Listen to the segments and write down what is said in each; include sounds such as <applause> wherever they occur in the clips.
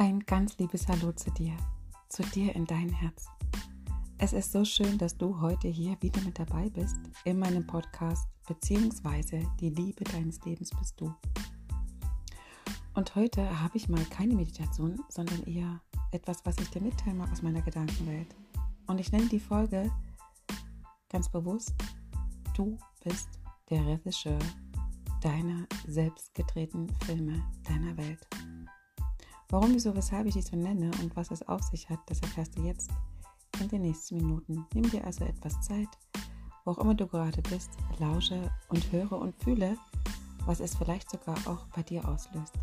Ein ganz liebes Hallo zu dir, zu dir in dein Herz. Es ist so schön, dass du heute hier wieder mit dabei bist in meinem Podcast, beziehungsweise die Liebe deines Lebens bist du. Und heute habe ich mal keine Meditation, sondern eher etwas, was ich dir mitteilen mag aus meiner Gedankenwelt. Und ich nenne die Folge ganz bewusst, du bist der Regisseur deiner selbstgedrehten Filme deiner Welt. Warum, wieso, weshalb ich dies so nenne und was es auf sich hat, das erfährst du jetzt in den nächsten Minuten. Nimm dir also etwas Zeit, wo auch immer du gerade bist, lausche und höre und fühle, was es vielleicht sogar auch bei dir auslöst.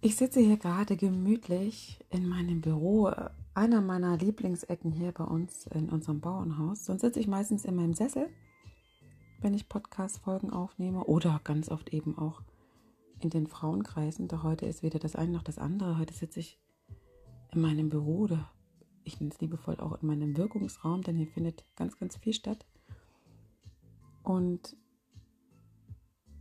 Ich sitze hier gerade gemütlich in meinem Büro einer meiner Lieblingsecken hier bei uns in unserem Bauernhaus. Sonst sitze ich meistens in meinem Sessel, wenn ich Podcast-Folgen aufnehme oder ganz oft eben auch in den Frauenkreisen. Doch heute ist weder das eine noch das andere. Heute sitze ich in meinem Büro oder ich nenne es liebevoll auch in meinem Wirkungsraum, denn hier findet ganz, ganz viel statt. Und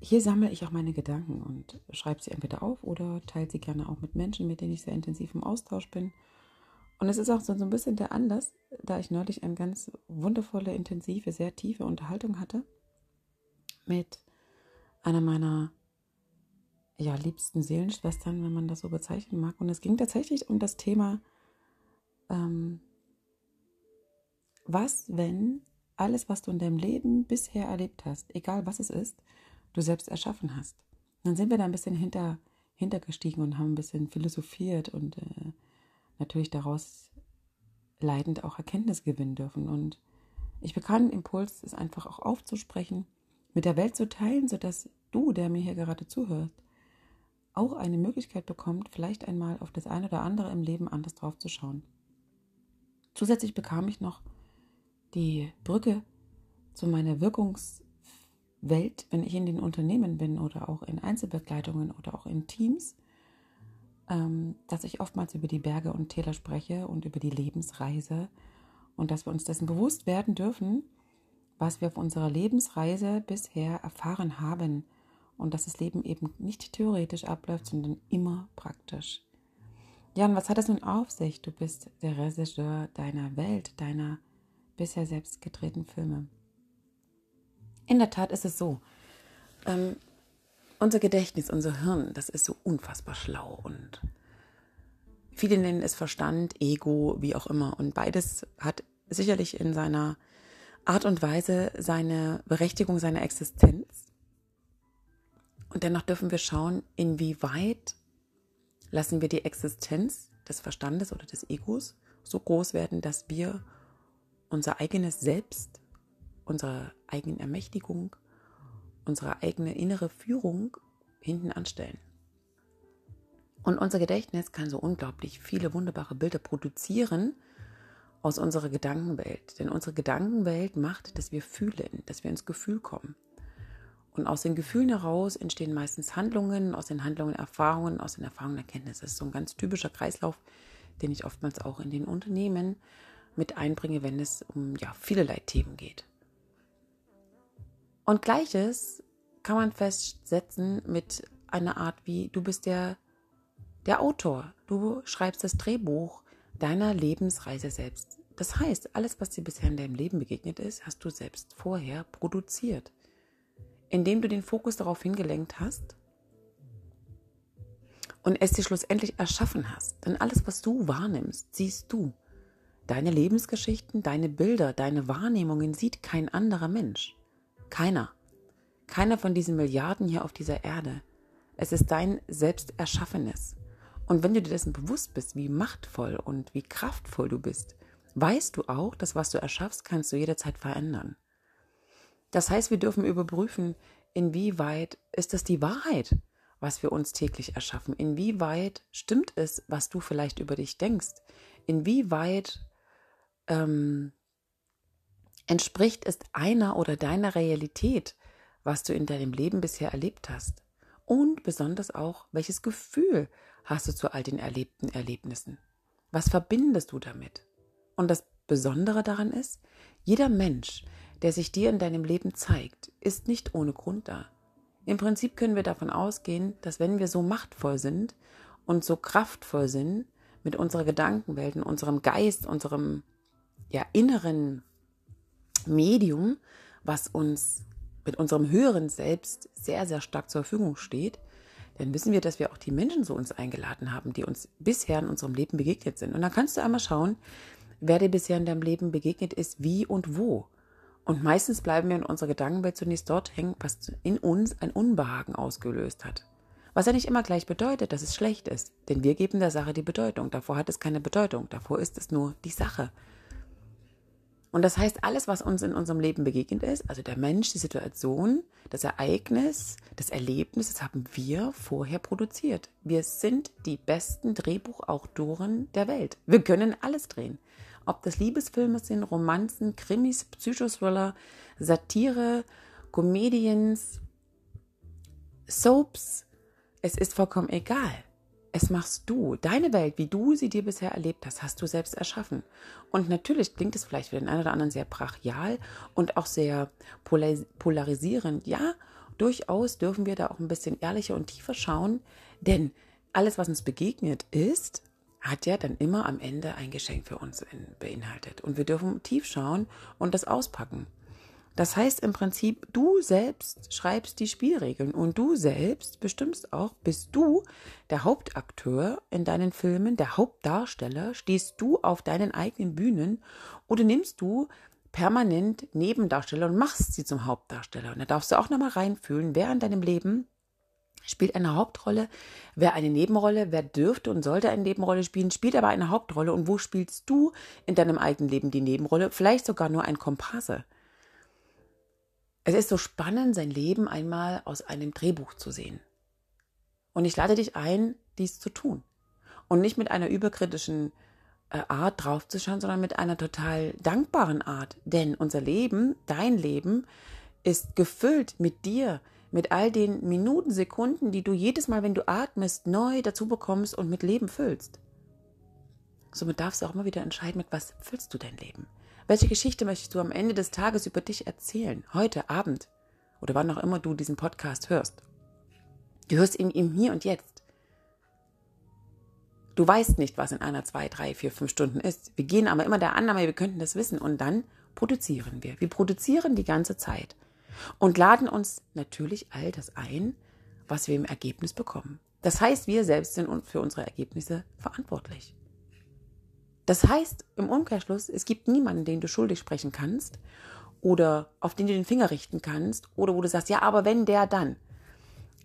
hier sammle ich auch meine Gedanken und schreibe sie entweder auf oder teile sie gerne auch mit Menschen, mit denen ich sehr intensiv im Austausch bin und es ist auch so, so ein bisschen der Anlass, da ich neulich eine ganz wundervolle, intensive, sehr tiefe Unterhaltung hatte mit einer meiner ja, liebsten Seelenschwestern, wenn man das so bezeichnen mag. Und es ging tatsächlich um das Thema, ähm, was, wenn alles, was du in deinem Leben bisher erlebt hast, egal was es ist, du selbst erschaffen hast. dann sind wir da ein bisschen hinter, hintergestiegen und haben ein bisschen philosophiert und äh, natürlich daraus leidend auch Erkenntnis gewinnen dürfen. Und ich bekam den Impuls, es einfach auch aufzusprechen, mit der Welt zu teilen, sodass du, der mir hier gerade zuhört, auch eine Möglichkeit bekommt, vielleicht einmal auf das eine oder andere im Leben anders drauf zu schauen. Zusätzlich bekam ich noch die Brücke zu meiner Wirkungswelt, wenn ich in den Unternehmen bin oder auch in Einzelbegleitungen oder auch in Teams dass ich oftmals über die Berge und Täler spreche und über die Lebensreise und dass wir uns dessen bewusst werden dürfen, was wir auf unserer Lebensreise bisher erfahren haben und dass das Leben eben nicht theoretisch abläuft, sondern immer praktisch. Ja, und was hat das nun auf sich? Du bist der Regisseur deiner Welt, deiner bisher selbst gedrehten Filme. In der Tat ist es so. Ähm, unser Gedächtnis, unser Hirn, das ist so unfassbar schlau und viele nennen es Verstand, Ego, wie auch immer. Und beides hat sicherlich in seiner Art und Weise seine Berechtigung, seine Existenz. Und dennoch dürfen wir schauen, inwieweit lassen wir die Existenz des Verstandes oder des Egos so groß werden, dass wir unser eigenes Selbst, unsere eigene Ermächtigung, unsere eigene innere Führung hinten anstellen. Und unser Gedächtnis kann so unglaublich viele wunderbare Bilder produzieren aus unserer Gedankenwelt. Denn unsere Gedankenwelt macht, dass wir fühlen, dass wir ins Gefühl kommen. Und aus den Gefühlen heraus entstehen meistens Handlungen, aus den Handlungen Erfahrungen, aus den Erfahrungen Erkenntnisse. Das ist so ein ganz typischer Kreislauf, den ich oftmals auch in den Unternehmen mit einbringe, wenn es um ja, vielerlei Themen geht. Und gleiches kann man festsetzen mit einer Art wie, du bist der, der Autor, du schreibst das Drehbuch deiner Lebensreise selbst. Das heißt, alles, was dir bisher in deinem Leben begegnet ist, hast du selbst vorher produziert. Indem du den Fokus darauf hingelenkt hast und es dir schlussendlich erschaffen hast. Denn alles, was du wahrnimmst, siehst du. Deine Lebensgeschichten, deine Bilder, deine Wahrnehmungen sieht kein anderer Mensch. Keiner. Keiner von diesen Milliarden hier auf dieser Erde. Es ist dein Selbsterschaffenes. Und wenn du dir dessen bewusst bist, wie machtvoll und wie kraftvoll du bist, weißt du auch, dass was du erschaffst, kannst du jederzeit verändern. Das heißt, wir dürfen überprüfen, inwieweit ist es die Wahrheit, was wir uns täglich erschaffen? Inwieweit stimmt es, was du vielleicht über dich denkst? Inwieweit ähm, Entspricht es einer oder deiner Realität, was du in deinem Leben bisher erlebt hast? Und besonders auch, welches Gefühl hast du zu all den erlebten Erlebnissen? Was verbindest du damit? Und das Besondere daran ist, jeder Mensch, der sich dir in deinem Leben zeigt, ist nicht ohne Grund da. Im Prinzip können wir davon ausgehen, dass wenn wir so machtvoll sind und so kraftvoll sind mit unserer Gedankenwelt, unserem Geist, unserem ja, inneren Medium, was uns mit unserem höheren Selbst sehr, sehr stark zur Verfügung steht, dann wissen wir, dass wir auch die Menschen zu uns eingeladen haben, die uns bisher in unserem Leben begegnet sind. Und dann kannst du einmal schauen, wer dir bisher in deinem Leben begegnet ist, wie und wo. Und meistens bleiben wir in unserer Gedankenwelt zunächst dort hängen, was in uns ein Unbehagen ausgelöst hat. Was ja nicht immer gleich bedeutet, dass es schlecht ist, denn wir geben der Sache die Bedeutung. Davor hat es keine Bedeutung, davor ist es nur die Sache. Und das heißt, alles, was uns in unserem Leben begegnet ist, also der Mensch, die Situation, das Ereignis, das Erlebnis, das haben wir vorher produziert. Wir sind die besten Drehbuchautoren der Welt. Wir können alles drehen. Ob das Liebesfilme sind, Romanzen, Krimis, Psychothriller, Satire, Comedians, Soaps, es ist vollkommen egal. Es machst du. Deine Welt, wie du sie dir bisher erlebt hast, hast du selbst erschaffen. Und natürlich klingt es vielleicht für den einen oder anderen sehr brachial und auch sehr polarisierend. Ja, durchaus dürfen wir da auch ein bisschen ehrlicher und tiefer schauen, denn alles, was uns begegnet ist, hat ja dann immer am Ende ein Geschenk für uns beinhaltet. Und wir dürfen tief schauen und das auspacken. Das heißt im Prinzip, du selbst schreibst die Spielregeln und du selbst bestimmst auch, bist du der Hauptakteur in deinen Filmen, der Hauptdarsteller, stehst du auf deinen eigenen Bühnen oder nimmst du permanent Nebendarsteller und machst sie zum Hauptdarsteller. Und da darfst du auch nochmal reinfühlen, wer in deinem Leben spielt eine Hauptrolle, wer eine Nebenrolle, wer dürfte und sollte eine Nebenrolle spielen, spielt aber eine Hauptrolle und wo spielst du in deinem eigenen Leben die Nebenrolle, vielleicht sogar nur ein Komparse. Es ist so spannend, sein Leben einmal aus einem Drehbuch zu sehen. Und ich lade dich ein, dies zu tun. Und nicht mit einer überkritischen äh, Art draufzuschauen, sondern mit einer total dankbaren Art. Denn unser Leben, dein Leben, ist gefüllt mit dir, mit all den Minuten, Sekunden, die du jedes Mal, wenn du atmest, neu dazu bekommst und mit Leben füllst. Somit darfst du auch immer wieder entscheiden, mit was füllst du dein Leben. Welche Geschichte möchtest du am Ende des Tages über dich erzählen? Heute Abend oder wann auch immer du diesen Podcast hörst. Du hörst ihn im Hier und Jetzt. Du weißt nicht, was in einer, zwei, drei, vier, fünf Stunden ist. Wir gehen aber immer der Annahme, wir könnten das wissen und dann produzieren wir. Wir produzieren die ganze Zeit und laden uns natürlich all das ein, was wir im Ergebnis bekommen. Das heißt, wir selbst sind für unsere Ergebnisse verantwortlich. Das heißt im Umkehrschluss, es gibt niemanden, den du schuldig sprechen kannst oder auf den du den Finger richten kannst oder wo du sagst, ja, aber wenn der dann.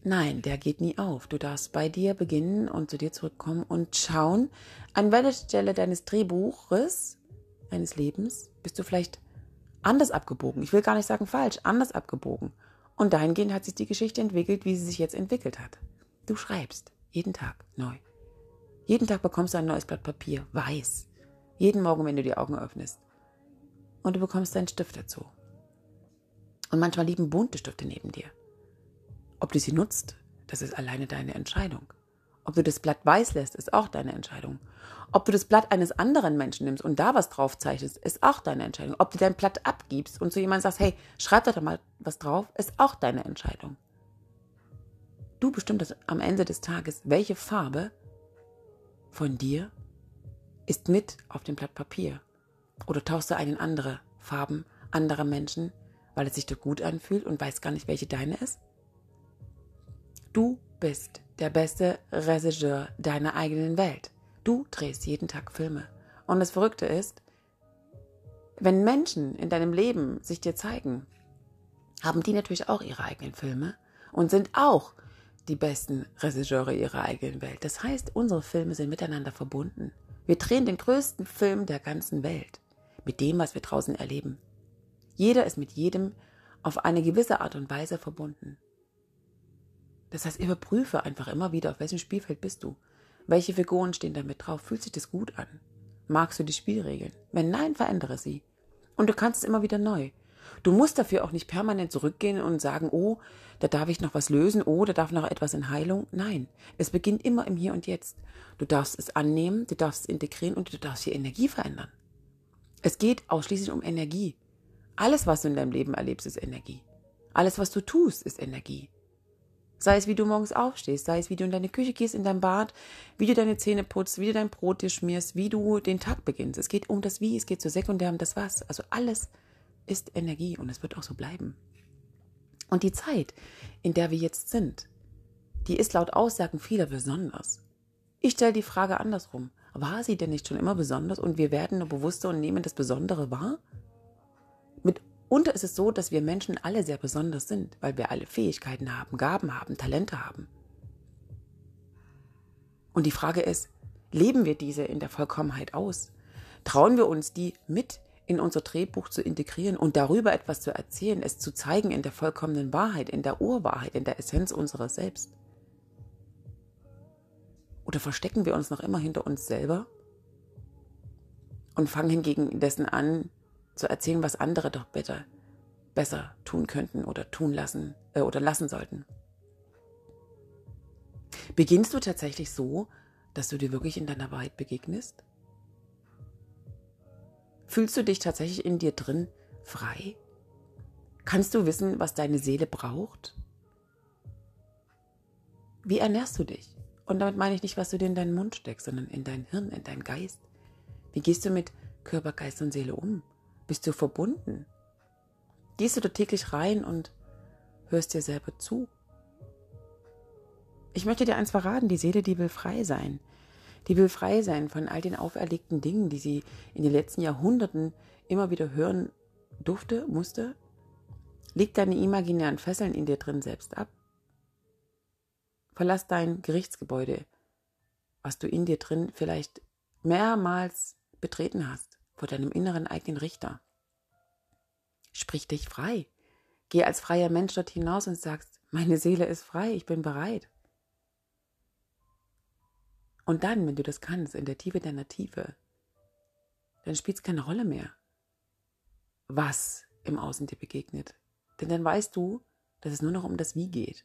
Nein, der geht nie auf. Du darfst bei dir beginnen und zu dir zurückkommen und schauen, an welcher Stelle deines Drehbuches, deines Lebens, bist du vielleicht anders abgebogen. Ich will gar nicht sagen falsch, anders abgebogen. Und dahingehend hat sich die Geschichte entwickelt, wie sie sich jetzt entwickelt hat. Du schreibst jeden Tag neu. Jeden Tag bekommst du ein neues Blatt Papier, weiß. Jeden Morgen, wenn du die Augen öffnest. Und du bekommst deinen Stift dazu. Und manchmal liegen bunte Stifte neben dir. Ob du sie nutzt, das ist alleine deine Entscheidung. Ob du das Blatt weiß lässt, ist auch deine Entscheidung. Ob du das Blatt eines anderen Menschen nimmst und da was drauf zeichnest, ist auch deine Entscheidung. Ob du dein Blatt abgibst und zu jemandem sagst, hey, schreib da mal was drauf, ist auch deine Entscheidung. Du bestimmst am Ende des Tages, welche Farbe von dir ist mit auf dem Blatt Papier. Oder tauchst du ein in andere Farben anderer Menschen, weil es sich dir gut anfühlt und weißt gar nicht, welche deine ist? Du bist der beste Regisseur deiner eigenen Welt. Du drehst jeden Tag Filme. Und das Verrückte ist, wenn Menschen in deinem Leben sich dir zeigen, haben die natürlich auch ihre eigenen Filme und sind auch die besten Regisseure ihrer eigenen Welt. Das heißt, unsere Filme sind miteinander verbunden. Wir drehen den größten Film der ganzen Welt mit dem, was wir draußen erleben. Jeder ist mit jedem auf eine gewisse Art und Weise verbunden. Das heißt, überprüfe einfach immer wieder, auf welchem Spielfeld bist du. Welche Figuren stehen da mit drauf? Fühlt sich das gut an? Magst du die Spielregeln? Wenn nein, verändere sie. Und du kannst es immer wieder neu. Du musst dafür auch nicht permanent zurückgehen und sagen, oh, da darf ich noch was lösen, oh, da darf noch etwas in Heilung. Nein, es beginnt immer im Hier und Jetzt. Du darfst es annehmen, du darfst es integrieren und du darfst die Energie verändern. Es geht ausschließlich um Energie. Alles, was du in deinem Leben erlebst, ist Energie. Alles, was du tust, ist Energie. Sei es, wie du morgens aufstehst, sei es, wie du in deine Küche gehst, in dein Bad, wie du deine Zähne putzt, wie du dein Brot dir schmierst, wie du den Tag beginnst. Es geht um das Wie, es geht zu sekundär um das Was. Also alles ist Energie und es wird auch so bleiben. Und die Zeit, in der wir jetzt sind, die ist laut Aussagen vieler besonders. Ich stelle die Frage andersrum. War sie denn nicht schon immer besonders und wir werden nur bewusster und nehmen das Besondere wahr? Mitunter ist es so, dass wir Menschen alle sehr besonders sind, weil wir alle Fähigkeiten haben, Gaben haben, Talente haben. Und die Frage ist, leben wir diese in der Vollkommenheit aus? Trauen wir uns, die mit in unser Drehbuch zu integrieren und darüber etwas zu erzählen, es zu zeigen in der vollkommenen Wahrheit, in der Urwahrheit, in der Essenz unseres Selbst? Oder verstecken wir uns noch immer hinter uns selber und fangen hingegen dessen an, zu erzählen, was andere doch bitte besser tun könnten oder tun lassen äh, oder lassen sollten. Beginnst du tatsächlich so, dass du dir wirklich in deiner Wahrheit begegnest? Fühlst du dich tatsächlich in dir drin frei? Kannst du wissen, was deine Seele braucht? Wie ernährst du dich? Und damit meine ich nicht, was du dir in deinen Mund steckst, sondern in dein Hirn, in deinen Geist. Wie gehst du mit Körper, Geist und Seele um? Bist du verbunden? Gehst du da täglich rein und hörst dir selber zu? Ich möchte dir eins verraten, die Seele, die will frei sein. Die will frei sein von all den auferlegten Dingen, die sie in den letzten Jahrhunderten immer wieder hören durfte, musste. Leg deine imaginären Fesseln in dir drin selbst ab. Verlass dein Gerichtsgebäude, was du in dir drin vielleicht mehrmals betreten hast, vor deinem inneren eigenen Richter. Sprich dich frei. Geh als freier Mensch dort hinaus und sagst, meine Seele ist frei, ich bin bereit. Und dann, wenn du das kannst, in der Tiefe deiner Tiefe, dann spielt es keine Rolle mehr, was im Außen dir begegnet. Denn dann weißt du, dass es nur noch um das Wie geht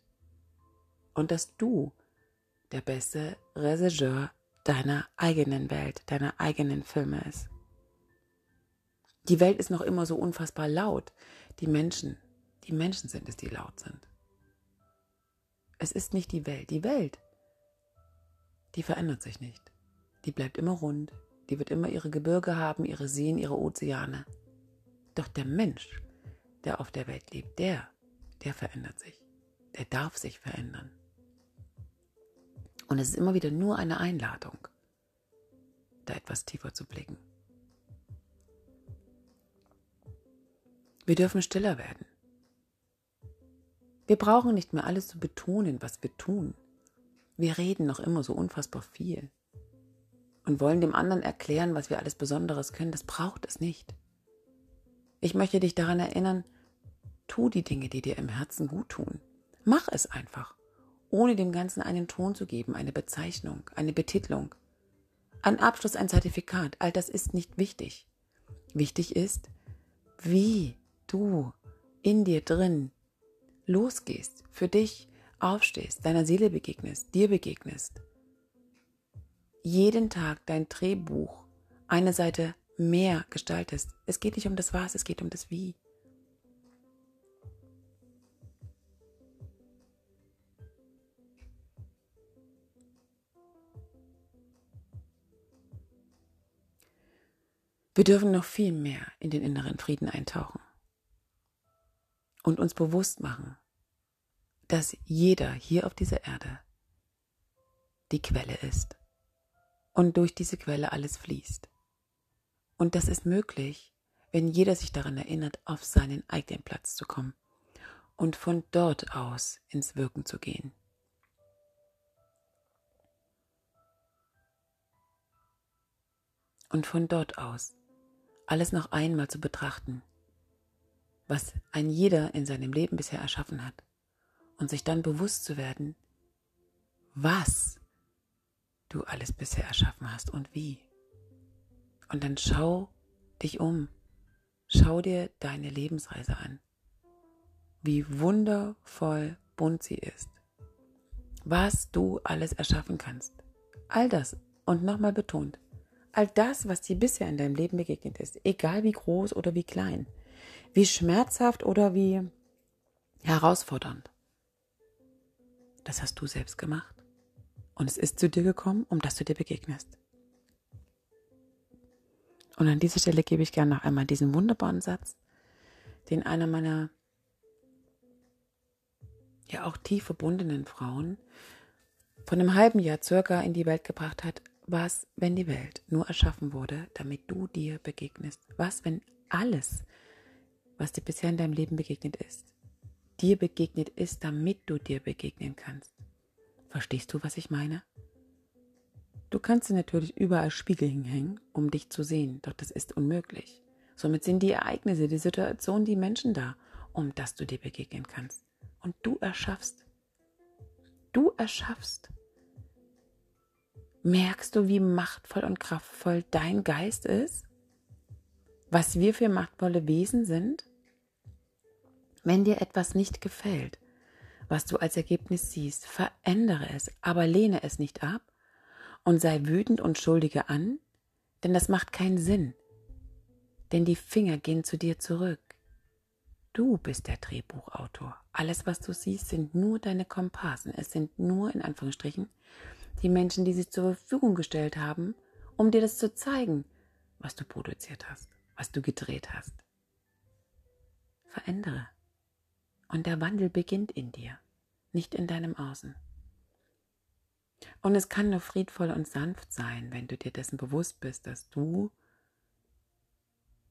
und dass du der beste Regisseur deiner eigenen Welt, deiner eigenen Filme ist. Die Welt ist noch immer so unfassbar laut. Die Menschen, die Menschen sind es, die laut sind. Es ist nicht die Welt. Die Welt, die verändert sich nicht. Die bleibt immer rund. Die wird immer ihre Gebirge haben, ihre Seen, ihre Ozeane. Doch der Mensch, der auf der Welt lebt, der, der verändert sich. Der darf sich verändern. Und es ist immer wieder nur eine Einladung, da etwas tiefer zu blicken. Wir dürfen stiller werden. Wir brauchen nicht mehr alles zu betonen, was wir tun. Wir reden noch immer so unfassbar viel und wollen dem anderen erklären, was wir alles Besonderes können. Das braucht es nicht. Ich möchte dich daran erinnern, tu die Dinge, die dir im Herzen gut tun. Mach es einfach ohne dem Ganzen einen Ton zu geben, eine Bezeichnung, eine Betitlung. Ein Abschluss, ein Zertifikat, all das ist nicht wichtig. Wichtig ist, wie du in dir drin losgehst, für dich aufstehst, deiner Seele begegnest, dir begegnest. Jeden Tag dein Drehbuch eine Seite mehr gestaltest. Es geht nicht um das Was, es geht um das Wie. Wir dürfen noch viel mehr in den inneren Frieden eintauchen und uns bewusst machen, dass jeder hier auf dieser Erde die Quelle ist und durch diese Quelle alles fließt. Und das ist möglich, wenn jeder sich daran erinnert, auf seinen eigenen Platz zu kommen und von dort aus ins Wirken zu gehen. Und von dort aus alles noch einmal zu betrachten, was ein jeder in seinem Leben bisher erschaffen hat, und sich dann bewusst zu werden, was du alles bisher erschaffen hast und wie. Und dann schau dich um, schau dir deine Lebensreise an, wie wundervoll bunt sie ist, was du alles erschaffen kannst. All das und nochmal betont, all das, was dir bisher in deinem Leben begegnet ist, egal wie groß oder wie klein, wie schmerzhaft oder wie herausfordernd, das hast du selbst gemacht. Und es ist zu dir gekommen, um dass du dir begegnest. Und an dieser Stelle gebe ich gerne noch einmal diesen wunderbaren Satz, den einer meiner ja auch tief verbundenen Frauen von einem halben Jahr circa in die Welt gebracht hat, was, wenn die Welt nur erschaffen wurde, damit du dir begegnest? Was, wenn alles, was dir bisher in deinem Leben begegnet ist, dir begegnet ist, damit du dir begegnen kannst? Verstehst du, was ich meine? Du kannst dir natürlich überall Spiegel hinhängen, um dich zu sehen, doch das ist unmöglich. Somit sind die Ereignisse, die Situation, die Menschen da, um dass du dir begegnen kannst. Und du erschaffst. Du erschaffst. Merkst du, wie machtvoll und kraftvoll dein Geist ist? Was wir für machtvolle Wesen sind? Wenn dir etwas nicht gefällt, was du als Ergebnis siehst, verändere es, aber lehne es nicht ab und sei wütend und schuldige an, denn das macht keinen Sinn. Denn die Finger gehen zu dir zurück. Du bist der Drehbuchautor. Alles, was du siehst, sind nur deine Komparsen. Es sind nur, in Anführungsstrichen, die Menschen, die sich zur Verfügung gestellt haben, um dir das zu zeigen, was du produziert hast, was du gedreht hast. Verändere. Und der Wandel beginnt in dir, nicht in deinem Außen. Und es kann nur friedvoll und sanft sein, wenn du dir dessen bewusst bist, dass du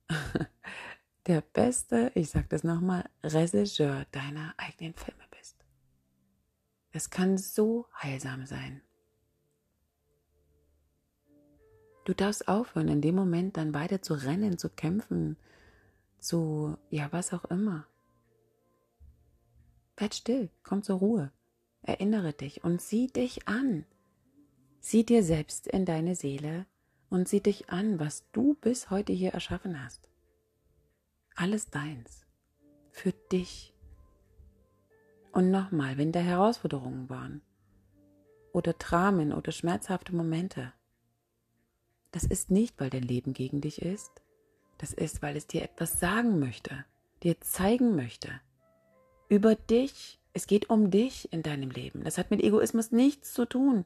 <laughs> der beste, ich sage das nochmal, Regisseur deiner eigenen Filme bist. Es kann so heilsam sein. Du darfst aufhören, in dem Moment dann weiter zu rennen, zu kämpfen, zu, ja, was auch immer. Werd still, komm zur Ruhe, erinnere dich und sieh dich an. Sieh dir selbst in deine Seele und sieh dich an, was du bis heute hier erschaffen hast. Alles deins. Für dich. Und nochmal, wenn da Herausforderungen waren oder Dramen oder schmerzhafte Momente, das ist nicht, weil dein Leben gegen dich ist, das ist, weil es dir etwas sagen möchte, dir zeigen möchte. Über dich, es geht um dich in deinem Leben. Das hat mit Egoismus nichts zu tun.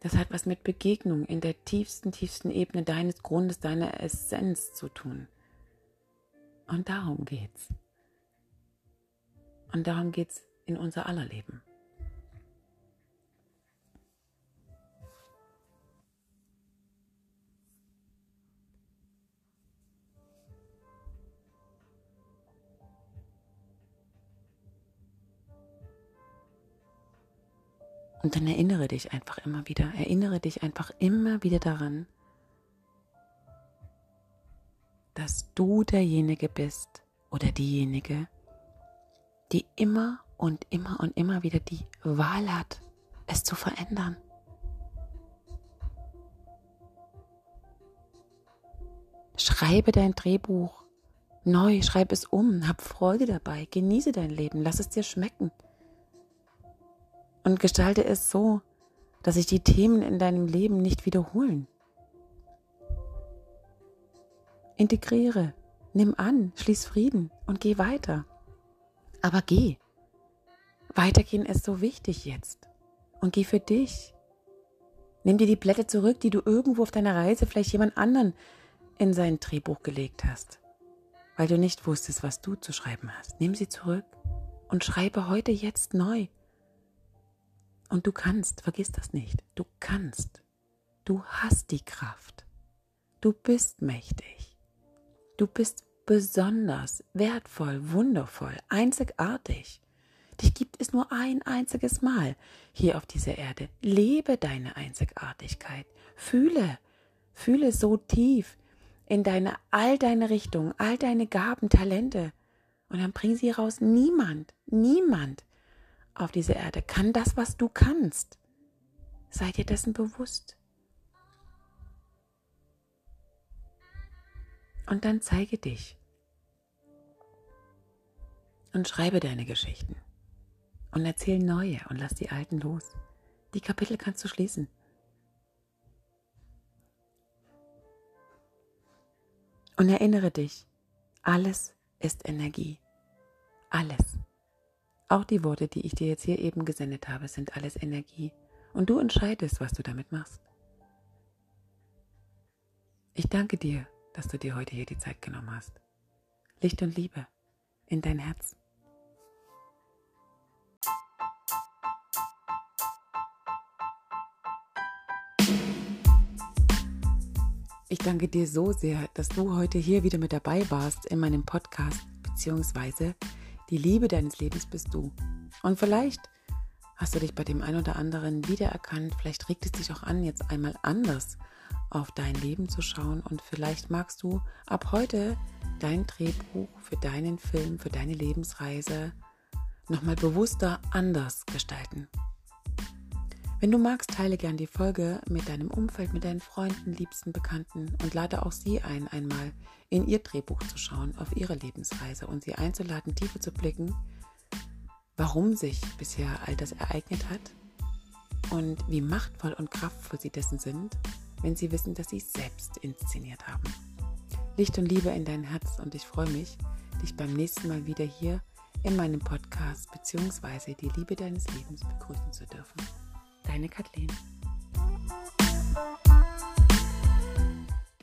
Das hat was mit Begegnung in der tiefsten, tiefsten Ebene deines Grundes, deiner Essenz zu tun. Und darum geht's. Und darum geht's in unser aller Leben. Und dann erinnere dich einfach immer wieder, erinnere dich einfach immer wieder daran, dass du derjenige bist oder diejenige, die immer und immer und immer wieder die Wahl hat, es zu verändern. Schreibe dein Drehbuch neu, schreib es um, hab Freude dabei, genieße dein Leben, lass es dir schmecken. Und gestalte es so, dass sich die Themen in deinem Leben nicht wiederholen. Integriere, nimm an, schließ Frieden und geh weiter. Aber geh. Weitergehen ist so wichtig jetzt. Und geh für dich. Nimm dir die Blätter zurück, die du irgendwo auf deiner Reise vielleicht jemand anderen in sein Drehbuch gelegt hast, weil du nicht wusstest, was du zu schreiben hast. Nimm sie zurück und schreibe heute jetzt neu. Und du kannst, vergiss das nicht, du kannst. Du hast die Kraft. Du bist mächtig. Du bist besonders, wertvoll, wundervoll, einzigartig. Dich gibt es nur ein einziges Mal hier auf dieser Erde. Lebe deine Einzigartigkeit. Fühle, fühle so tief in deine, all deine Richtungen, all deine Gaben, Talente. Und dann bring sie raus. Niemand, niemand auf dieser Erde kann das, was du kannst. Sei dir dessen bewusst. Und dann zeige dich und schreibe deine Geschichten und erzähl neue und lass die alten los. Die Kapitel kannst du schließen. Und erinnere dich, alles ist Energie. Alles. Auch die Worte, die ich dir jetzt hier eben gesendet habe, sind alles Energie. Und du entscheidest, was du damit machst. Ich danke dir, dass du dir heute hier die Zeit genommen hast. Licht und Liebe in dein Herz. Ich danke dir so sehr, dass du heute hier wieder mit dabei warst in meinem Podcast, beziehungsweise die Liebe deines Lebens bist du. Und vielleicht hast du dich bei dem einen oder anderen wiedererkannt, vielleicht regt es dich auch an, jetzt einmal anders auf dein Leben zu schauen und vielleicht magst du ab heute dein Drehbuch für deinen Film, für deine Lebensreise nochmal bewusster anders gestalten. Wenn du magst, teile gern die Folge mit deinem Umfeld, mit deinen Freunden, Liebsten, Bekannten und lade auch sie ein, einmal in ihr Drehbuch zu schauen, auf ihre Lebensreise und sie einzuladen, tiefer zu blicken, warum sich bisher all das ereignet hat und wie machtvoll und kraftvoll sie dessen sind, wenn sie wissen, dass sie es selbst inszeniert haben. Licht und Liebe in dein Herz und ich freue mich, dich beim nächsten Mal wieder hier in meinem Podcast bzw. die Liebe deines Lebens begrüßen zu dürfen deine Kathleen.